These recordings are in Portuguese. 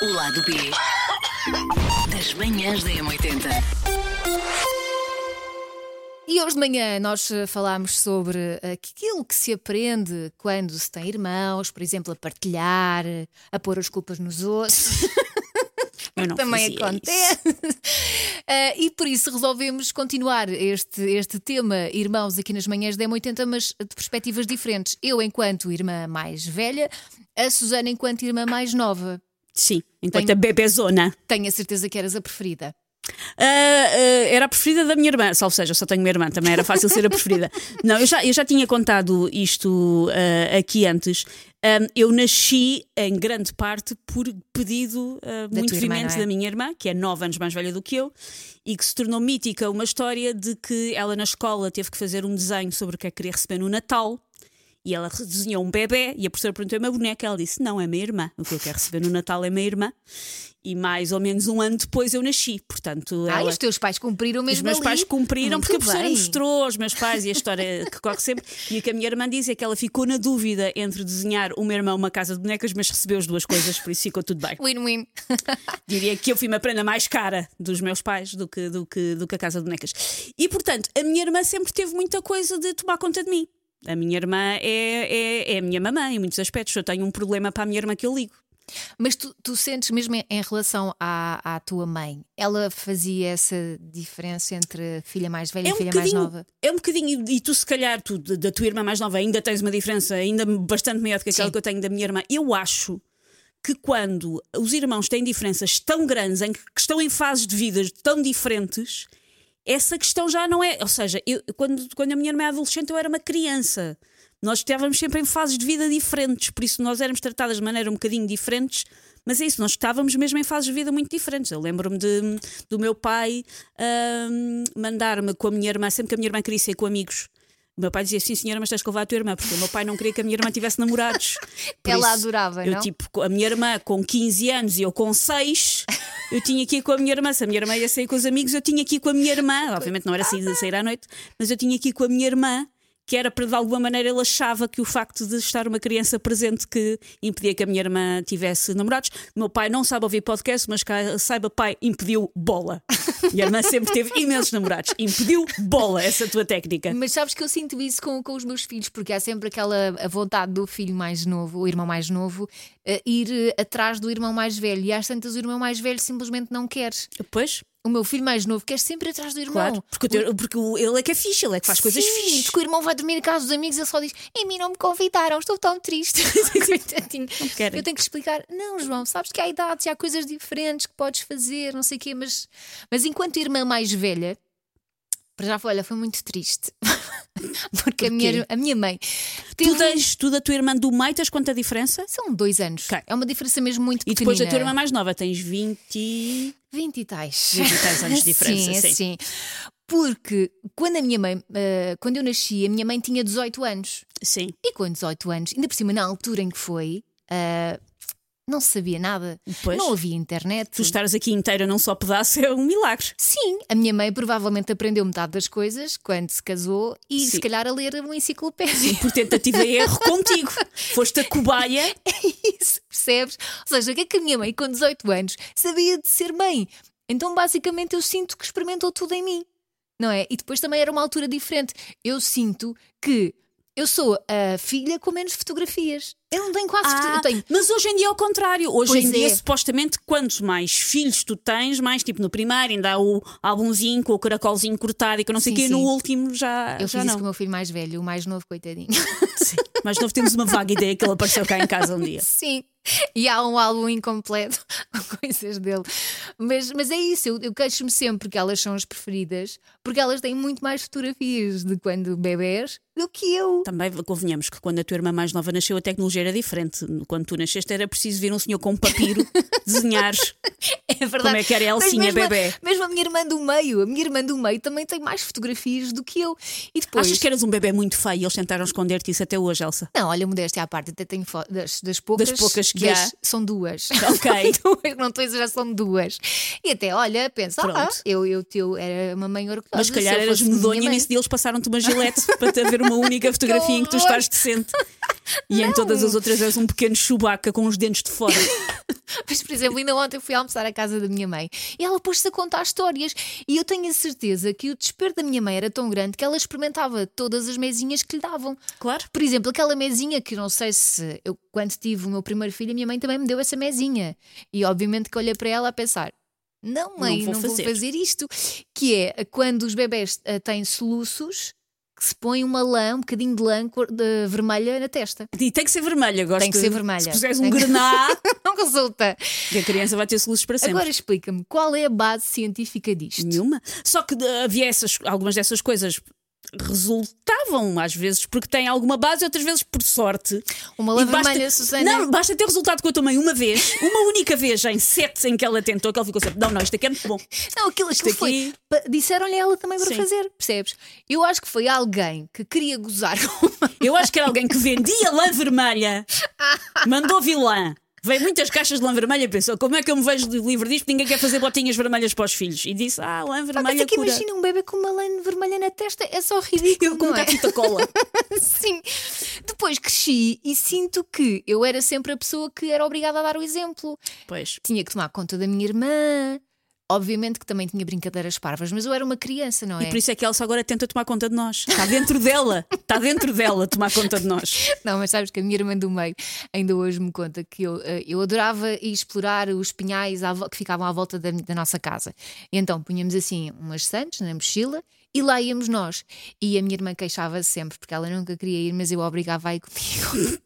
O lado B das manhãs da M80. E hoje de manhã nós eh, falámos sobre eh, aquilo que se aprende quando se tem irmãos, por exemplo, a partilhar, eh, a pôr as culpas nos outros. Também acontece. Eh, e por isso resolvemos continuar este, este tema, irmãos, aqui nas manhãs da M80, mas de perspectivas diferentes. Eu, enquanto irmã mais velha, a Susana, enquanto irmã mais nova. Sim, enquanto Tenho- a bebezona. Tenho a certeza que eras a preferida. Ah, ah, era a preferida da minha irmã, salvo seja, eu só tenho uma irmã, também era fácil ser a preferida. Não, eu já, eu já tinha contado isto ah, aqui antes. Eu nasci em grande parte por pedido ah, muito tua irmã, veemente não é? da minha irmã, que é nove anos mais velha do que eu, e que se tornou mítica uma história de que ela na escola teve que fazer um desenho sobre o que é que queria receber no Natal. E ela desenhou um bebê e a professora perguntou: é uma boneca? Ela disse: Não, é minha irmã. O que eu quero receber no Natal é minha irmã. E mais ou menos um ano depois eu nasci. Portanto, Ah, ela- e os teus pais cumpriram os mesmo meus ali? pais cumpriram Muito porque a professora bem. mostrou aos meus pais e a história que corre sempre. E o que a minha irmã diz é que ela ficou na dúvida entre desenhar o meu irmão uma casa de bonecas, mas recebeu as duas coisas, por isso ficou tudo bem. Win-win. Diria que eu fui uma prenda mais cara dos meus pais do que, do, que, do que a casa de bonecas. E portanto, a minha irmã sempre teve muita coisa de tomar conta de mim. A minha irmã é, é, é a minha mamãe em muitos aspectos. Eu tenho um problema para a minha irmã que eu ligo. Mas tu, tu sentes mesmo em, relação à, à tua mãe, ela fazia essa diferença entre filha mais velha É e um filha mais nova? é um bocadinho, e tu se calhar, tu, da tua irmã mais nova, ainda tens uma diferença ainda bastante maior do que aquela Sim. que eu tenho da minha irmã. Eu acho que quando os irmãos têm diferenças tão grandes, em que estão em fases de vida tão diferentes, essa questão já não é. Ou seja, eu- quando, quando a minha irmã é adolescente, eu era uma criança. Nós estávamos sempre em fases de vida diferentes, por isso nós éramos tratadas de maneira um bocadinho diferentes. Mas é isso, nós estávamos mesmo em fases de vida muito diferentes. Eu lembro-me do meu pai ahm, mandar-me com a minha irmã, sempre que a minha irmã queria sair com amigos. O meu pai dizia: Sim, senhora, mas tens que levar a tua irmã, porque o meu pai não queria que a minha irmã tivesse namorados. Por Ela isso, adorava, eu, não? tipo, a minha irmã com 15 anos e eu com 6, eu tinha ir com a minha irmã. Se a minha irmã ia sair com os amigos, eu tinha ir com a minha irmã. Obviamente não era sair, sair à noite, mas eu tinha ir com a minha irmã. Que era para de alguma maneira ele achava que o facto de estar uma criança presente que impedia que a minha irmã tivesse namorados. O meu pai não sabe ouvir podcast, mas saiba, pai, impediu bola. Minha irmã sempre teve imensos namorados. Impediu bola, essa a tua técnica. Mas sabes que eu sinto isso com, com os meus filhos, porque há sempre aquela a vontade do filho mais novo, o irmão mais novo, eh, ir eh, atrás do irmão mais velho. E às tantas o irmão mais velho simplesmente não quer. Depois, O meu filho mais novo quer sempre atrás do irmão. claro, porque, o teu- porque o- ele é que é fixe, ele é que faz coisas Sim, fixes. o irmão vai dormir em casa dos amigos e ele só diz: Em mim não me convidaram, estou tão triste. Coitadinho. querem. Eu tenho que explicar: Não, João, sabes que há idades e há coisas diferentes que podes fazer, não sei o quê, mas, mas enquanto irmã mais velha, para já foi, olha, foi muito triste. Porque a minha, a minha mãe Tu, teve- das, tu da tua irmã do meio tens quanta diferença? São dois anos. Ok. É uma diferença mesmo muito E pequenina. depois da tua irmã mais nova tens 20. 20 e tais. 20 e tais anos de diferença, sim, sim. sim. Porque quando a minha mãe, eh, quando eu nasci, a minha mãe tinha 18 anos. Sim. E com 18 anos, ainda por cima, na altura em que foi, ah, não se sabia nada. Pois. Não havia internet. Tu estares aqui inteira num só pedaço é um milagre. Sim, a minha mãe provavelmente aprendeu metade das coisas quando se casou e Sim. se calhar a ler uma enciclopédia. Por tentativa e erro contigo. Foste a cobaia. Isso, percebes? Ou seja, o que é que a minha mãe, com 18 anos, sabia de ser mãe? Então, basicamente, eu sinto que experimentou tudo em mim, não é? E depois também era uma altura diferente. Eu sinto que eu sou a filha com menos fotografias. Eu não tenho quase Eu tenho mas hoje em dia é o contrário. Hoje Pois em dia, é. supostamente, quanto mais filhos tu tens, mais tipo no primário, ainda há o álbumzinho com o caracolzinho cortado e que eu não sei o quê, no último já, Eu já fiz isso não. com o meu filho mais velho, o mais novo, coitadinho. Sim. Mas nós temos uma vaga ideia que ele apareceu cá em casa um dia. Sim. E há um álbum incompleto com coisas dele. Mas, mas é isso, eu, eu queixo-me sempre que elas são as preferidas, porque elas têm muito mais fotografias de quando bebés do que eu. Também convenhamos que quando a tua irmã mais nova nasceu a tecnologia era diferente. Quando tu nasceste era preciso vir um senhor com um papiro desenhar É verdade. como é que era a Elcinha bebê. Mesmo a minha irmã do meio, a minha irmã do meio também tem mais fotografias do que eu. E depois. Achas que eras um bebê muito feio e eles tentaram esconder-te isso até hoje, Elsa? Não, olha, modéstia à parte, até tenho foto das, das poucas. Das poucas que das- há. São duas. Ok. duas, não estou a exagerar, são duas. E até, olha, pensa, ah, eu, eu teu, era uma mãe orgulhosa. Mas se calhar eras medonha e nesse dia eles passaram-te uma gilete para te haver uma única fotografia em que tu estás decente. E em todas as outras és um pequeno chubaca com os dentes de fora. Mas, por exemplo, ainda ontem fui almoçar à casa da minha mãe e ela pôs-se a contar histórias. E eu tenho a certeza que o desespero da minha mãe era tão grande que ela experimentava todas as mesinhas que lhe davam. Claro. Por exemplo, aquela mesinha que eu não sei se eu, quando tive o meu primeiro filho, a minha mãe também me deu essa mesinha. E obviamente que olhei para ela a pensar. Não, mãe, Não não vou vou, fazer." fazer isto. Que é quando os bebés ah, têm soluços, que se põe uma lã, um bocadinho de lã de vermelha na testa. E tem que ser vermelha, gosto Tem que ser vermelha. Se puseres um grená, Não resulta. a criança vai ter soluços para sempre. Agora explica-me, qual é a base científica disto? Nenhuma. Só que havia essas, algumas dessas coisas resultavam às vezes porque têm alguma base, outras vezes por sorte. Uma lã E basta- vermelha, Susana. Não, basta ter resultado com a tua mãe uma vez, uma única vez em sete em que ela tentou, que ela ficou sempre, não, não, isto aqui é muito bom. Não, aquilo, aquilo aqui- foi. Disseram-lhe ela também para Sim. fazer, percebes? Eu acho que foi alguém que queria gozar com uma. Eu acho que era alguém que vendia lã vermelha, mandou vilã. Veio muitas caixas de lã vermelha e pensou: como é que eu me vejo livre disto? Ninguém quer fazer botinhas vermelhas para os filhos. E disse: Ah, lã Mas vermelha é que cura. imagina um bebê com uma lã vermelha na testa, é só ridículo. Eu com é? catita cola. Sim. Depois cresci e sinto que eu era sempre a pessoa que era obrigada a dar o exemplo. Pois. Tinha que tomar conta da minha irmã. Obviamente que também tinha brincadeiras parvas, mas eu era uma criança, não é? E por isso é que Elsa agora tenta tomar conta de nós. Está dentro dela. Está dentro dela tomar conta de nós. Não, mas sabes que a minha irmã do meio ainda hoje me conta que eu, eh, eu adorava ir explorar os pinhais que ficavam à volta da, da nossa casa. E então punhamos assim umas santos na mochila e lá íamos nós. E a minha irmã queixava-se sempre porque ela nunca queria ir, mas eu obrigava a ir comigo.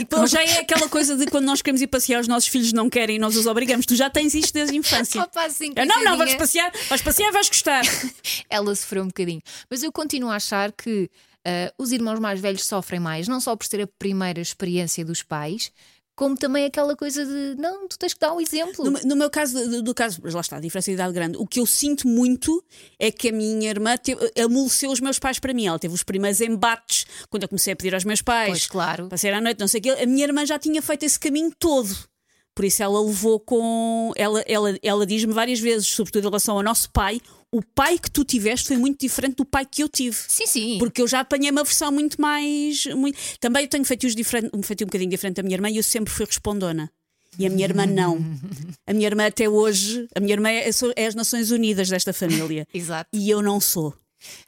Então já é aquela coisa de quando nós queremos ir passear, os nossos filhos não querem e nós os obrigamos. Tu já tens isto desde a infância. Opa, assim, Eu, não, não, vamos passear, vais passear, vais gostar. ela sofreu um bocadinho. Mas eu continuo a achar que ah, os irmãos mais velhos sofrem mais, não só por ser a primeira experiência dos pais, como também aquela coisa de não, tu tens que dar um exemplo. No, no meu caso, do, do caso, mas lá está, a diferença de idade grande. O que eu sinto muito é que a minha irmã teve, amoleceu os meus pais para mim. Ela teve os primeiros embates quando eu comecei a pedir aos meus pais Pois, claro. para sair à noite, não sei o quê. A minha irmã já tinha feito esse caminho todo. Por isso ela levou com. Ela, ela, ela diz-me várias vezes, sobretudo em relação ao nosso pai, o pai que tu tiveste foi muito diferente do pai que eu tive. Sim, sim. Porque eu já apanhei uma versão muito mais. Muito... Também eu tenho feitios diferente, um feitio um bocadinho diferente da minha irmã e eu sempre fui respondona. E a minha irmã não. A minha irmã até hoje, a minha irmã é, é as Nações Unidas desta família. Exato. E eu não sou.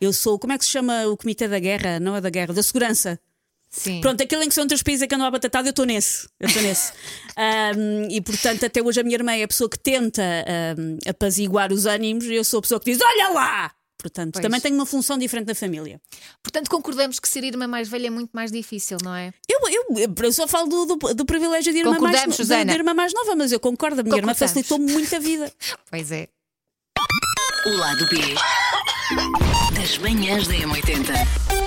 Eu sou, como é que se chama o Comitê da Guerra? Não é da Guerra, da Segurança. Sim. Pronto, aquele em que são outros países que andam à batatada, eu estou nesse. Eu estou nesse. Ahm, e portanto, até hoje a minha irmã é a pessoa que tenta ahm, apaziguar os ânimos e eu sou a pessoa que diz: Olha lá! Portanto, Pois. também tenho uma função diferente na família. Portanto, concordamos que ser irmã mais velha é muito mais difícil, não é? Eu, eu, eu só falo do, do, do privilégio de irmã, mais, de, de irmã mais nova, mas eu concordo, a minha irmã facilitou-me muito a vida. Pois é. O lado B das manhãs da M80.